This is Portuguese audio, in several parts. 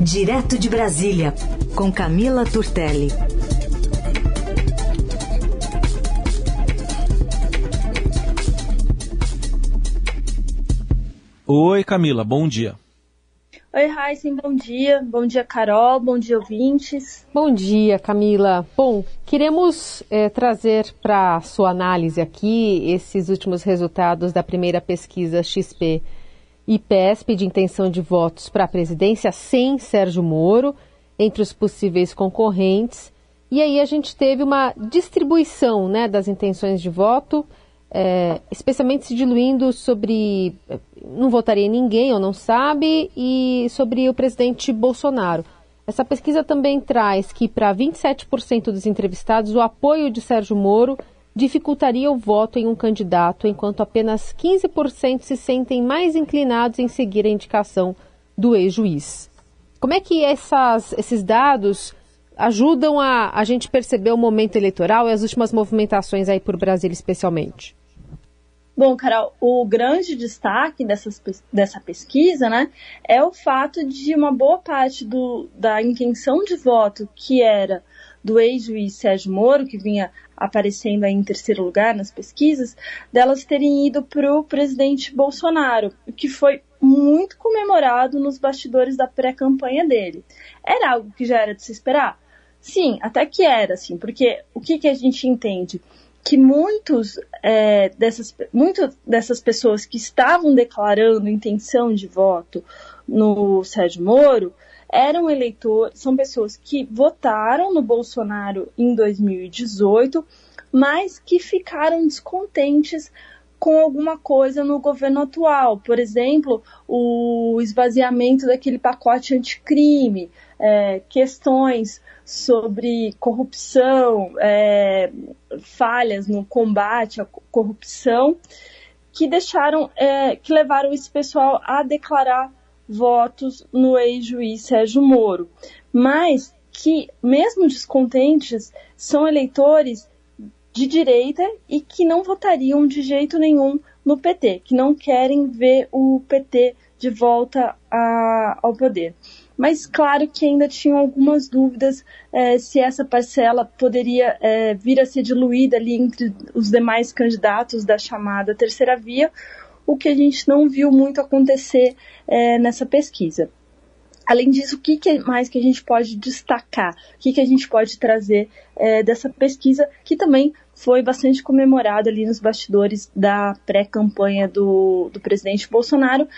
Direto de Brasília, com Camila Turtelli. Oi, Camila, bom dia. Oi, Raíssen, bom dia. Bom dia, Carol. Bom dia, ouvintes. Bom dia, Camila. Bom, queremos é, trazer para sua análise aqui esses últimos resultados da primeira pesquisa XP e de intenção de votos para a presidência sem Sérgio Moro entre os possíveis concorrentes. E aí a gente teve uma distribuição né, das intenções de voto, é, especialmente se diluindo sobre não votaria em ninguém ou não sabe, e sobre o presidente Bolsonaro. Essa pesquisa também traz que para 27% dos entrevistados o apoio de Sérgio Moro dificultaria o voto em um candidato, enquanto apenas 15% se sentem mais inclinados em seguir a indicação do ex-juiz. Como é que essas, esses dados ajudam a, a gente perceber o momento eleitoral e as últimas movimentações aí por Brasília especialmente? Bom, Carol, o grande destaque dessas, dessa pesquisa né, é o fato de uma boa parte do, da intenção de voto que era do ex-juiz Sérgio Moro, que vinha aparecendo aí em terceiro lugar nas pesquisas, delas terem ido para o presidente Bolsonaro, o que foi muito comemorado nos bastidores da pré-campanha dele. Era algo que já era de se esperar? Sim, até que era, assim, porque o que, que a gente entende? Que muitos, é, dessas, muitas dessas pessoas que estavam declarando intenção de voto no Sérgio Moro eram eleitores, são pessoas que votaram no Bolsonaro em 2018, mas que ficaram descontentes com alguma coisa no governo atual. Por exemplo, o esvaziamento daquele pacote anticrime, é, questões sobre corrupção, é, falhas no combate à corrupção, que deixaram, é, que levaram esse pessoal a declarar votos no ex-juiz Sérgio Moro, mas que, mesmo descontentes, são eleitores de direita e que não votariam de jeito nenhum no PT, que não querem ver o PT de volta a, ao poder. Mas claro que ainda tinham algumas dúvidas é, se essa parcela poderia é, vir a ser diluída ali entre os demais candidatos da chamada terceira via, o que a gente não viu muito acontecer é, nessa pesquisa. Além disso, o que, mais que a gente pode destacar? O que, a gente pode trazer é, dessa pesquisa, que também foi bastante comemorada ali nos bastidores da pré-campanha do, do presidente Bolsonaro,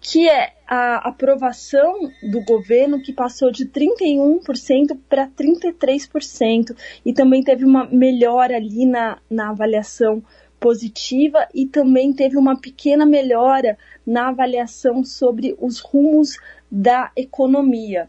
que é a aprovação do governo que passou de 31% para 33%, e também teve uma melhora ali na, na avaliação positiva e também teve uma pequena melhora na avaliação sobre os rumos da economia.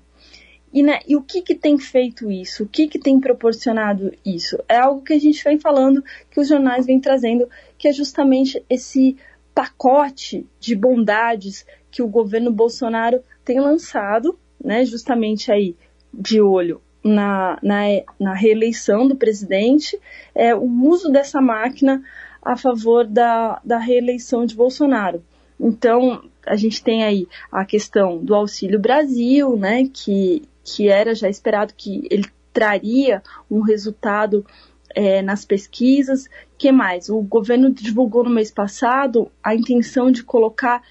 E, né, e o que, que tem feito isso? O que, que tem proporcionado isso? É algo que a gente vem falando, que os jornais vêm trazendo, que é justamente esse pacote de bondades que o governo Bolsonaro tem lançado, né, justamente aí de olho na, na, na reeleição do presidente, é, o uso dessa máquina a favor da, da reeleição de Bolsonaro. Então, a gente tem aí a questão do Auxílio Brasil, né, que, que era já esperado que ele traria um resultado é, nas pesquisas. que mais? O governo divulgou no mês passado a intenção de colocar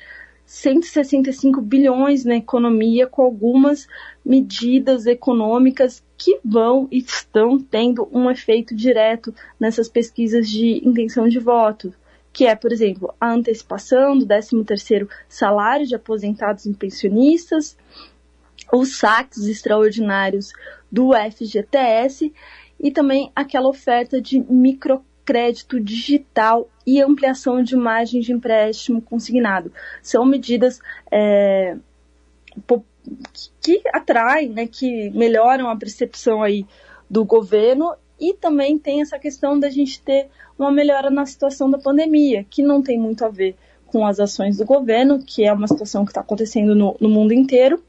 165 bilhões na economia com algumas medidas econômicas que vão e estão tendo um efeito direto nessas pesquisas de intenção de voto, que é, por exemplo, a antecipação do 13º salário de aposentados e pensionistas, os saques extraordinários do FGTS e também aquela oferta de micro crédito digital e ampliação de margem de empréstimo consignado. São medidas é, que atraem, né, que melhoram a percepção aí do governo e também tem essa questão da gente ter uma melhora na situação da pandemia, que não tem muito a ver com as ações do governo, que é uma situação que está acontecendo no, no mundo inteiro,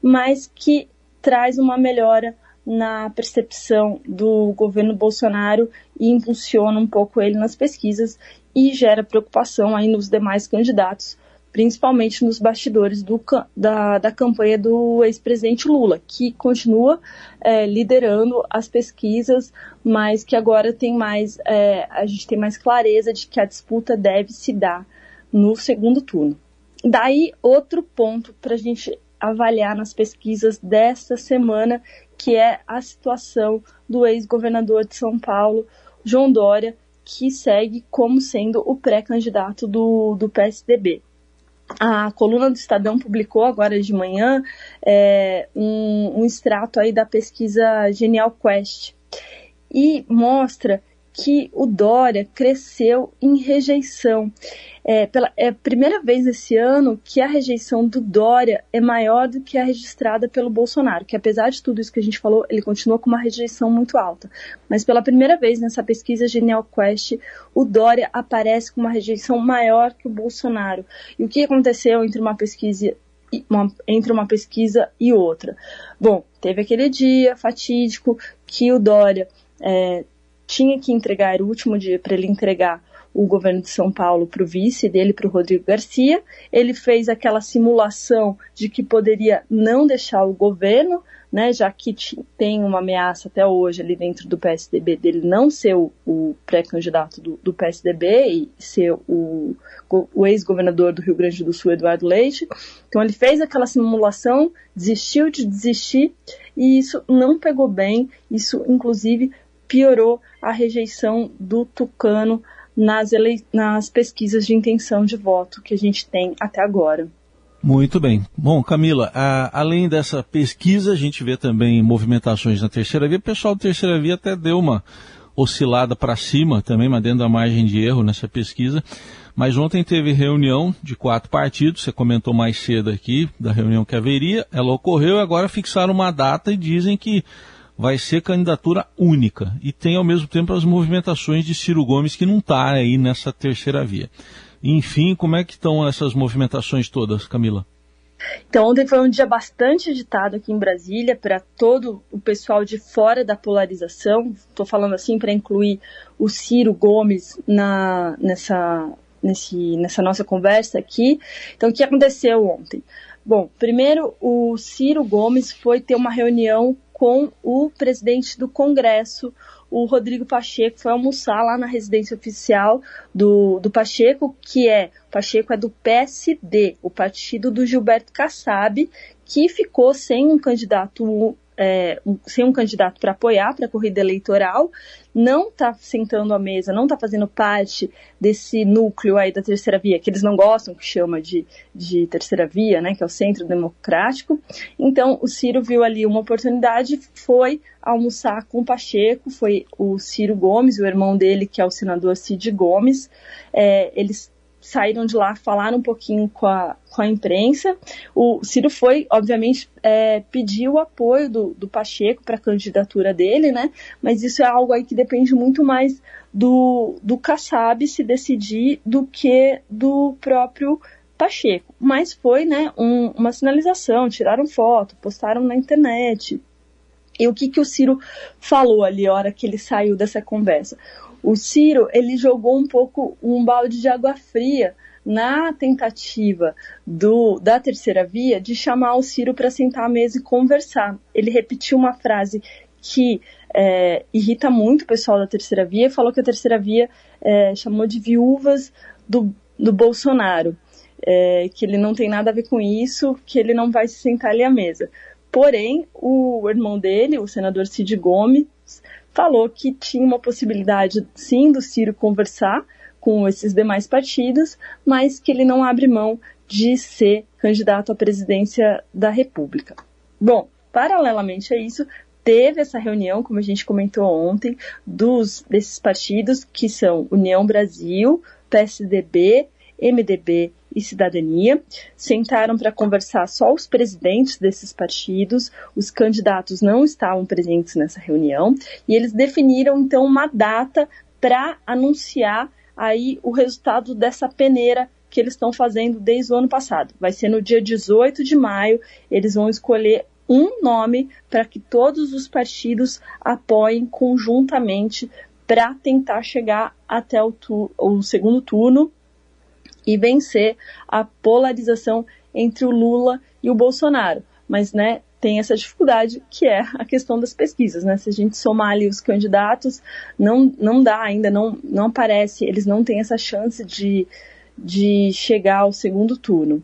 mas que traz uma melhora na percepção do governo Bolsonaro e impulsiona um pouco ele nas pesquisas e gera preocupação aí nos demais candidatos principalmente nos bastidores do, da, da campanha do ex-presidente Lula, que continua é, liderando as pesquisas, mas que agora tem mais, é, a gente tem mais clareza de que a disputa deve se dar no segundo turno. Daí, outro ponto para a gente avaliar nas pesquisas desta semana, que é a situação do ex-governador de São Paulo, João Dória, que segue como sendo o pré-candidato do, do PSDB. A coluna do Estadão publicou agora de manhã é, um, um extrato aí da pesquisa Genial Quest. E mostra que o Dória cresceu em rejeição. É, pela, é a primeira vez esse ano que a rejeição do Dória é maior do que a registrada pelo Bolsonaro, que apesar de tudo isso que a gente falou, ele continua com uma rejeição muito alta. Mas pela primeira vez nessa pesquisa Genial Quest, o Dória aparece com uma rejeição maior que o Bolsonaro. E o que aconteceu entre uma pesquisa uma, entre uma pesquisa e outra. Bom, teve aquele dia fatídico que o Dória é, tinha que entregar, era o último dia para ele entregar o governo de São Paulo para o vice dele, para o Rodrigo Garcia. Ele fez aquela simulação de que poderia não deixar o governo, né, já que tem uma ameaça até hoje ali dentro do PSDB dele não ser o, o pré-candidato do, do, PSDB e ser o, o ex-governador do Rio Grande do Sul, Eduardo Leite. Então ele fez aquela simulação, desistiu de desistir e isso não pegou bem. Isso, inclusive, piorou a rejeição do Tucano nas, nas pesquisas de intenção de voto que a gente tem até agora. Muito bem. Bom, Camila, a, além dessa pesquisa, a gente vê também movimentações na terceira via. O pessoal da terceira via até deu uma oscilada para cima também, mas dentro da margem de erro nessa pesquisa. Mas ontem teve reunião de quatro partidos, você comentou mais cedo aqui da reunião que haveria, ela ocorreu e agora fixaram uma data e dizem que vai ser candidatura única. E tem ao mesmo tempo as movimentações de Ciro Gomes, que não está aí nessa terceira via. Enfim, como é que estão essas movimentações todas, Camila? Então, ontem foi um dia bastante agitado aqui em Brasília para todo o pessoal de fora da polarização. Estou falando assim para incluir o Ciro Gomes na, nessa, nesse, nessa nossa conversa aqui. Então, o que aconteceu ontem? Bom, primeiro, o Ciro Gomes foi ter uma reunião com o presidente do Congresso, o Rodrigo Pacheco, foi almoçar lá na residência oficial do, do Pacheco, que é, Pacheco é do PSD, o partido do Gilberto Kassab, que ficou sem um candidato é, um, sem um candidato para apoiar para a corrida eleitoral, não está sentando à mesa, não está fazendo parte desse núcleo aí da terceira via, que eles não gostam, que chama de, de terceira via, né, que é o centro democrático. Então, o Ciro viu ali uma oportunidade, foi almoçar com o Pacheco, foi o Ciro Gomes, o irmão dele, que é o senador Cid Gomes. É, eles saíram de lá, falaram um pouquinho com a, com a imprensa. O Ciro foi, obviamente, é, pedir o apoio do, do Pacheco para a candidatura dele, né? Mas isso é algo aí que depende muito mais do, do Kassab se decidir do que do próprio Pacheco. Mas foi, né, um, uma sinalização, tiraram foto, postaram na internet. E o que, que o Ciro falou ali, a hora que ele saiu dessa conversa? O Ciro, ele jogou um pouco um balde de água fria na tentativa do, da terceira via de chamar o Ciro para sentar à mesa e conversar. Ele repetiu uma frase que é, irrita muito o pessoal da terceira via e falou que a terceira via é, chamou de viúvas do, do Bolsonaro. É, que ele não tem nada a ver com isso, que ele não vai se sentar ali à mesa. Porém, o irmão dele, o senador Cid Gomes, falou que tinha uma possibilidade, sim, do Ciro conversar com esses demais partidos, mas que ele não abre mão de ser candidato à presidência da República. Bom, paralelamente a isso, teve essa reunião, como a gente comentou ontem, dos desses partidos que são União Brasil, PSDB, MDB e Cidadania. Sentaram para conversar só os presidentes desses partidos, os candidatos não estavam presentes nessa reunião, e eles definiram então uma data para anunciar aí o resultado dessa peneira que eles estão fazendo desde o ano passado. Vai ser no dia 18 de maio, eles vão escolher um nome para que todos os partidos apoiem conjuntamente para tentar chegar até o, tu o segundo turno e vencer a polarização entre o Lula e o Bolsonaro. Mas, né, tem essa dificuldade que é a questão das pesquisas, né? Se a gente somar ali os candidatos, não, não dá ainda, não, não aparece, eles não têm essa chance de, de chegar ao segundo turno.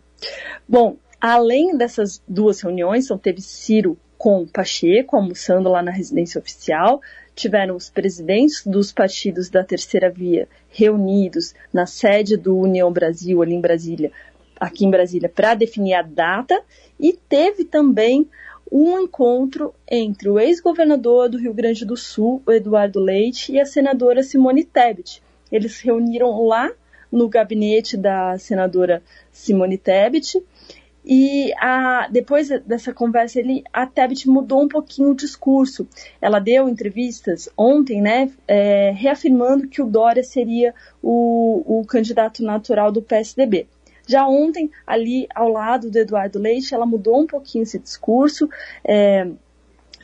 Bom, além dessas duas reuniões, então teve Ciro com Pacheco almoçando lá na residência oficial, tiveram os presidentes dos partidos da terceira via reunidos na sede do União Brasil, ali em Brasília, aqui em Brasília, para definir a data, e teve também um encontro entre o ex-governador do Rio Grande do Sul, Eduardo Leite, e a senadora Simone Tebet. Eles se reuniram lá no gabinete da senadora Simone Tebet e a, depois dessa conversa, ele, a Tebet mudou um pouquinho o discurso. Ela deu entrevistas ontem, né, é, reafirmando que o Dória seria o, o candidato natural do PSDB. Já ontem, ali ao lado do Eduardo Leite, ela mudou um pouquinho esse discurso, é,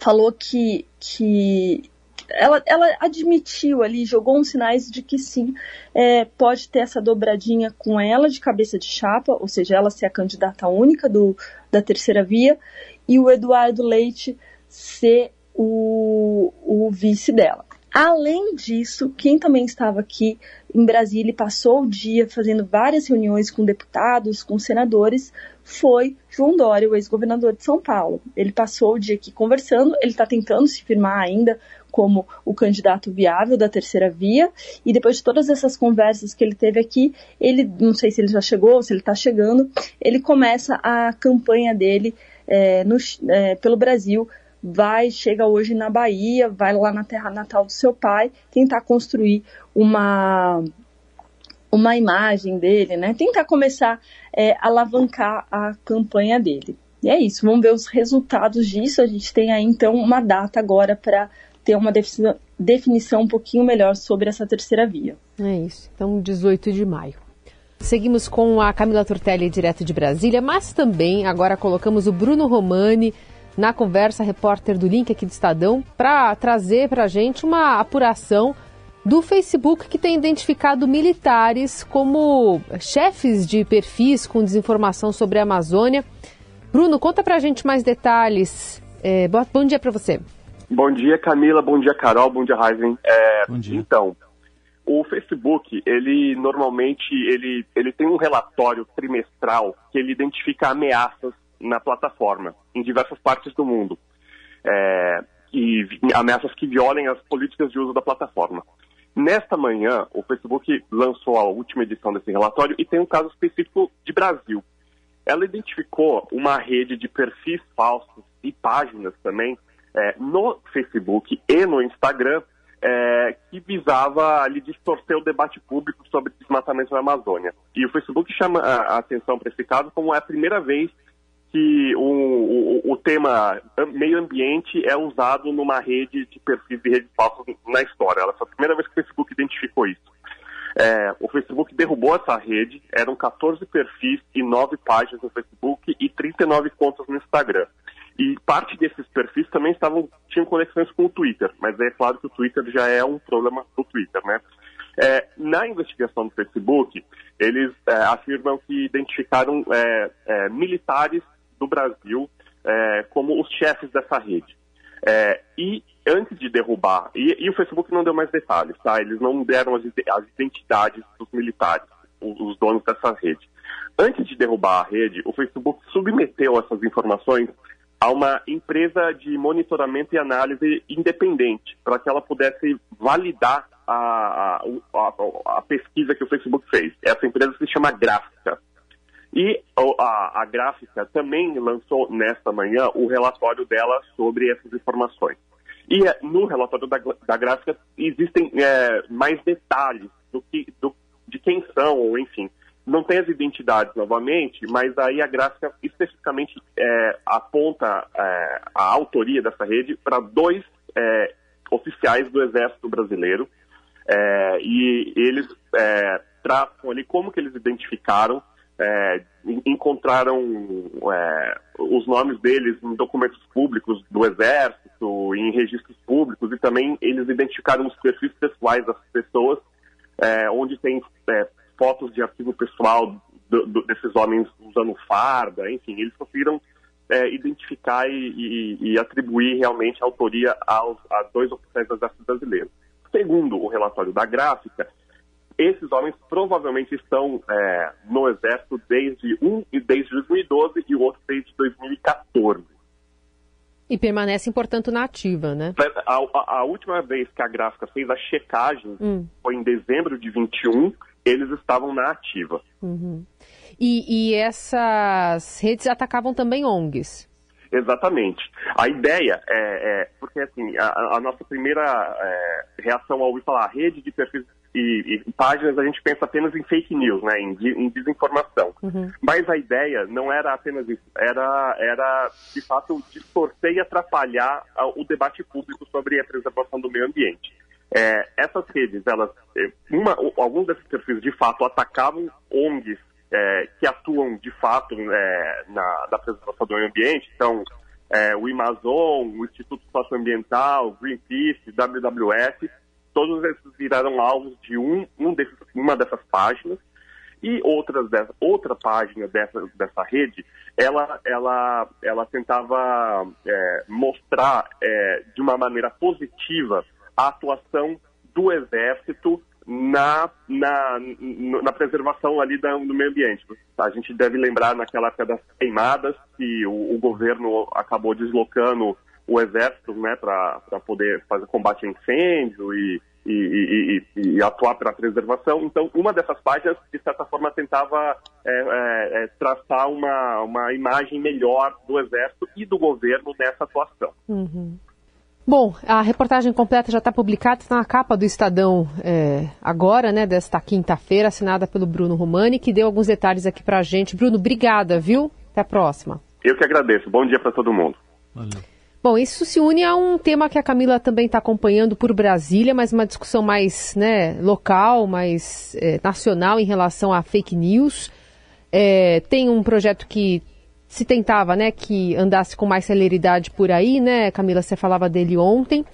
falou que, que ela, ela admitiu ali, jogou uns sinais de que sim, é, pode ter essa dobradinha com ela de cabeça de chapa, ou seja, ela ser a candidata única do, da terceira via, e o Eduardo Leite ser o, o vice dela. Além disso, quem também estava aqui em Brasília e passou o dia fazendo várias reuniões com deputados, com senadores, foi João Dória, o ex-governador de São Paulo. Ele passou o dia aqui conversando, ele está tentando se firmar ainda como o candidato viável da terceira via, e depois de todas essas conversas que ele teve aqui, ele, não sei se ele já chegou, se ele está chegando, ele começa a campanha dele é, no, é, pelo Brasil, vai, chega hoje na Bahia, vai lá na terra natal do seu pai, tentar construir uma uma imagem dele, né? Tentar começar é, a alavancar a campanha dele. E é isso, vamos ver os resultados disso. A gente tem aí então uma data agora para ter uma definição um pouquinho melhor sobre essa terceira via. É isso. Então, 18 de maio. Seguimos com a Camila Turtelli, direto de Brasília, mas também agora colocamos o Bruno Romani na conversa, repórter do Link aqui do Estadão, para trazer para a gente uma apuração do Facebook que tem identificado militares como chefes de perfis com desinformação sobre a Amazônia. Bruno, conta para a gente mais detalhes. É, bom dia para você. Bom dia, Camila. Bom dia, Carol. Bom dia, Ryzen. É, bom dia. Então, o Facebook, ele normalmente ele, ele tem um relatório trimestral que ele identifica ameaças na plataforma, em diversas partes do mundo. É, e ameaças que violem as políticas de uso da plataforma. Nesta manhã, o Facebook lançou a última edição desse relatório e tem um caso específico de Brasil. Ela identificou uma rede de perfis falsos e páginas também é, no Facebook e no Instagram é, que visava ali distorcer o debate público sobre desmatamento na Amazônia. E o Facebook chama a atenção para esse caso como é a primeira vez que o, o, o, tema meio ambiente é usado numa rede de perfis de redes falsas na história. Ela foi a primeira vez que o Facebook identificou isso. É, o Facebook derrubou essa rede, eram 14 perfis e 9 páginas no Facebook e 39 contas no Instagram. E parte desses perfis também estavam tinham conexões com o Twitter, mas é claro que o Twitter já é um problema do Twitter, né? É, na investigação do Facebook, eles é, afirmam que identificaram é, é militares do Brasil é, como os chefes dessa rede. É, e antes de derrubar, e, e, o Facebook não deu mais detalhes, tá? Eles não deram as, as identidades dos militares, os, os donos dessa rede. Antes de derrubar a rede, o Facebook submeteu essas informações a uma empresa de monitoramento e análise independente, para que ela pudesse validar a, a, a, pesquisa que o Facebook fez. Essa empresa se chama Gráfica. E a, a Gráfica também lançou nesta manhã o relatório dela sobre essas informações. E é, no relatório da, da Gráfica existem é, mais detalhes do que, do, de quem são, ou enfim, não tem as identidades novamente, mas aí a gráfica especificamente é, aponta é, a autoria dessa rede para dois é, oficiais do Exército Brasileiro é, e eles é, traçam ali como que eles identificaram, é, encontraram os nomes deles em documentos públicos do Exército, em registros públicos e também eles identificaram os perfis pessoais das pessoas, onde tem fotos de arquivo pessoal do, do, desses homens usando farda, enfim, eles conseguiram é, identificar e, e, e, atribuir realmente a autoria aos, a dois oficiais do Exército Brasileiro. Segundo o relatório da gráfica, esses homens provavelmente estão é, no Exército desde um desde 2012 e o outro desde 2014. E permanecem, portanto, na ativa, né? A, a, a última vez que a gráfica fez a checagem hum. foi em dezembro de 21, eles estavam na ativa. Uhum. E, e essas redes atacavam também ONGs? Exatamente. A ideia é, é porque assim, a, a nossa primeira é, reação ao ouvir falar rede de perfis e, e, páginas, a gente pensa apenas em fake news, né, em, em desinformação. Uhum. Mas a ideia não era apenas isso, era, era de fato distorcer e atrapalhar o debate público sobre a preservação do meio ambiente. É, essas redes, elas, é, uma, alguns desses perfis de fato atacavam ONGs é, que atuam de fato é, na, na, preservação do meio ambiente, então é, o Amazon, o Instituto Socioambiental, Greenpeace, WWF, todos esses viraram alvos de um, um desses, uma dessas páginas. E outras outra página dessa, dessa rede, ela, ela, ela tentava é, mostrar é, de uma maneira positiva a atuação do Exército na, na, na preservação ali do meio ambiente. A gente deve lembrar naquela época das queimadas que o, o governo acabou deslocando o exército né, para poder fazer combate a incêndio e, e, e, e atuar para a preservação. Então, uma dessas páginas, de certa forma, tentava é, é, é, traçar uma, uma imagem melhor do exército e do governo nessa atuação. Uhum. Bom, a reportagem completa já está publicada, está na capa do Estadão é, agora, né, desta quinta-feira, assinada pelo Bruno Romani, que deu alguns detalhes aqui para a gente. Bruno, obrigada, viu? Até a próxima. Eu que agradeço. Bom dia para todo mundo. Valeu. Bom, isso se une a um tema que a Camila também está acompanhando por Brasília, mas uma discussão mais né, local, mais é, nacional em relação a fake news. É, tem um projeto que se tentava, né, que andasse com mais celeridade por aí, né, Camila, você falava dele ontem.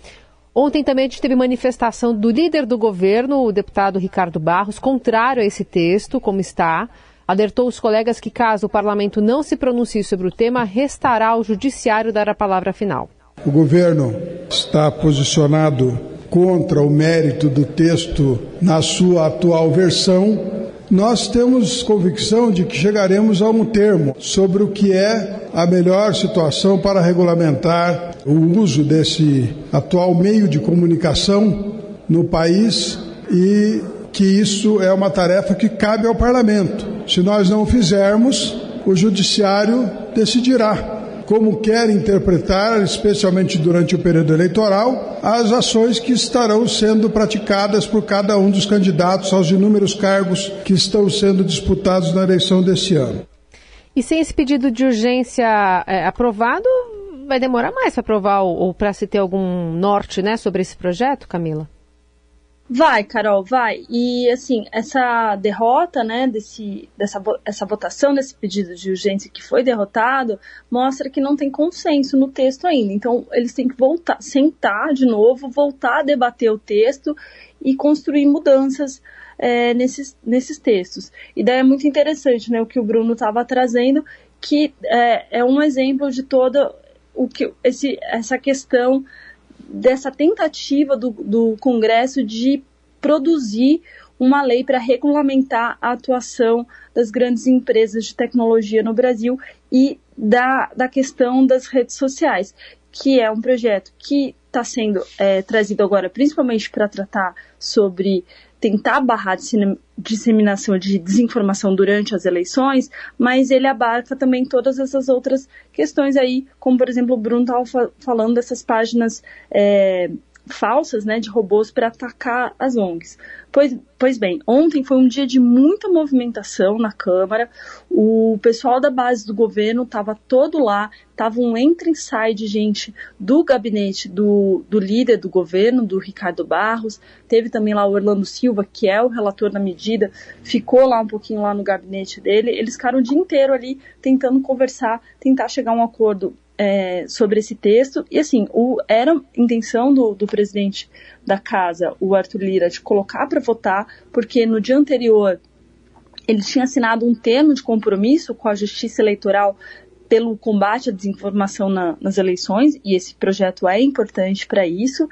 Ontem também a gente teve manifestação do líder do governo, o deputado Ricardo Barros, contrário a esse texto, como está. Alertou os colegas que, caso o parlamento não se pronuncie sobre o tema, restará ao judiciário dar a palavra final. O governo está posicionado contra o mérito do texto na sua atual versão nós temos convicção de que chegaremos a um termo sobre o que é a melhor situação para regulamentar o uso desse atual meio de comunicação no país e que isso é uma tarefa que cabe ao parlamento. Se nós não o fizermos, o judiciário decidirá como quer interpretar, especialmente durante o período eleitoral, as ações que estarão sendo praticadas por cada um dos candidatos aos inúmeros cargos que estão sendo disputados na eleição desse ano. E sem esse pedido de urgência é, aprovado, vai demorar mais para aprovar ou, ou para se ter algum norte né, sobre esse projeto, Camila? Vai, Carol, vai. E assim, essa derrota, né, desse, dessa essa votação desse pedido de urgência que foi derrotado, mostra que não tem consenso no texto ainda. Então, eles têm que voltar, sentar de novo, voltar a debater o texto e construir mudanças é, nesses, nesses textos. E daí é muito interessante, né, o que o Bruno estava trazendo, que é, é um exemplo de toda o que esse, essa questão dessa tentativa do, do Congresso de produzir uma lei para regulamentar a atuação das grandes empresas de tecnologia no Brasil e da, da questão das redes sociais, que é um projeto que está sendo é, trazido agora principalmente para tratar sobre tentar barrar a disseminação de desinformação durante as eleições, mas ele abarca também todas essas outras questões aí, como por exemplo o Bruno estava falando dessas páginas é, falsas, né, de robôs para atacar as ONGs. Pois, pois bem, ontem foi um dia de muita movimentação na Câmara. O pessoal da base do governo estava todo lá, estava um entra e sai de gente do gabinete do, do líder do governo, do Ricardo Barros. Teve também lá o Orlando Silva, que é o relator da medida, ficou lá um pouquinho lá no gabinete dele. Eles ficaram o dia inteiro ali tentando conversar, tentar chegar a um acordo é, sobre esse texto. E assim, o, era intenção do, do presidente da casa, o Arthur Lira, de colocar para votar, porque no dia anterior ele tinha assinado um termo de compromisso com a Justiça Eleitoral pelo combate à desinformação na, nas eleições, e esse projeto é importante para isso.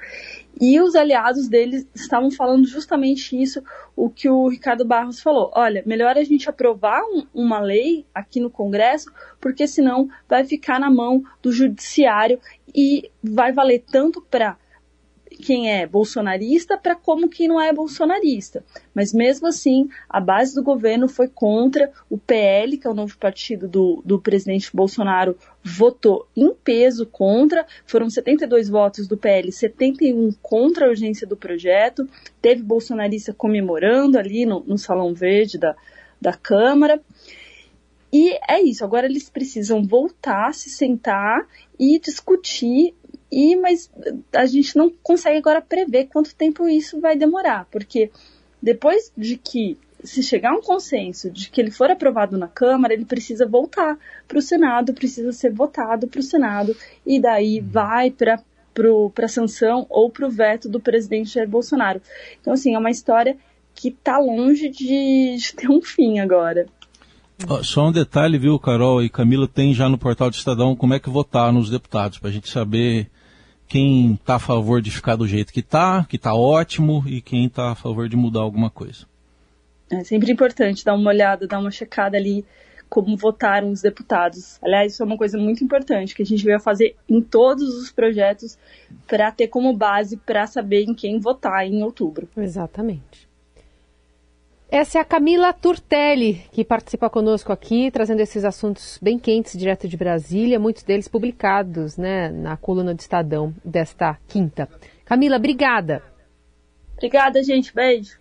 E os aliados deles estavam falando justamente isso, o que o Ricardo Barros falou. Olha, melhor a gente aprovar um, uma lei aqui no Congresso, porque senão vai ficar na mão do judiciário e vai valer tanto para quem é bolsonarista para como quem não é bolsonarista. Mas mesmo assim, a base do governo foi contra, o PL, que é o novo partido do, do presidente Bolsonaro, votou em peso contra, foram 72 votos do PL, 71 contra a urgência do projeto, teve bolsonarista comemorando ali no, no Salão Verde da, da Câmara. E é isso, agora eles precisam voltar, se sentar e discutir e mas a gente não consegue agora prever quanto tempo isso vai demorar, porque depois de que se chegar a um consenso de que ele for aprovado na Câmara, ele precisa voltar para o Senado, precisa ser votado para o Senado e daí vai para para a sanção ou para o veto do presidente Jair Bolsonaro. Então, assim, é uma história que está longe de, de, ter um fim agora. Só um detalhe, viu, Carol e Camila, tem já no portal do Estadão como é que votar nos deputados, para a gente saber quem está a favor de ficar do jeito que está, que está ótimo, e quem está a favor de mudar alguma coisa. É sempre importante dar uma olhada, dar uma checada ali como votaram os deputados. Aliás, isso é uma coisa muito importante que a gente vai fazer em todos os projetos para ter como base para saber em quem votar em outubro. Exatamente. Essa é a Camila Turtelli, que participa conosco aqui, trazendo esses assuntos bem quentes direto de Brasília, muitos deles publicados né, na coluna do Estadão desta quinta. Camila, obrigada. Obrigada, gente. Beijo.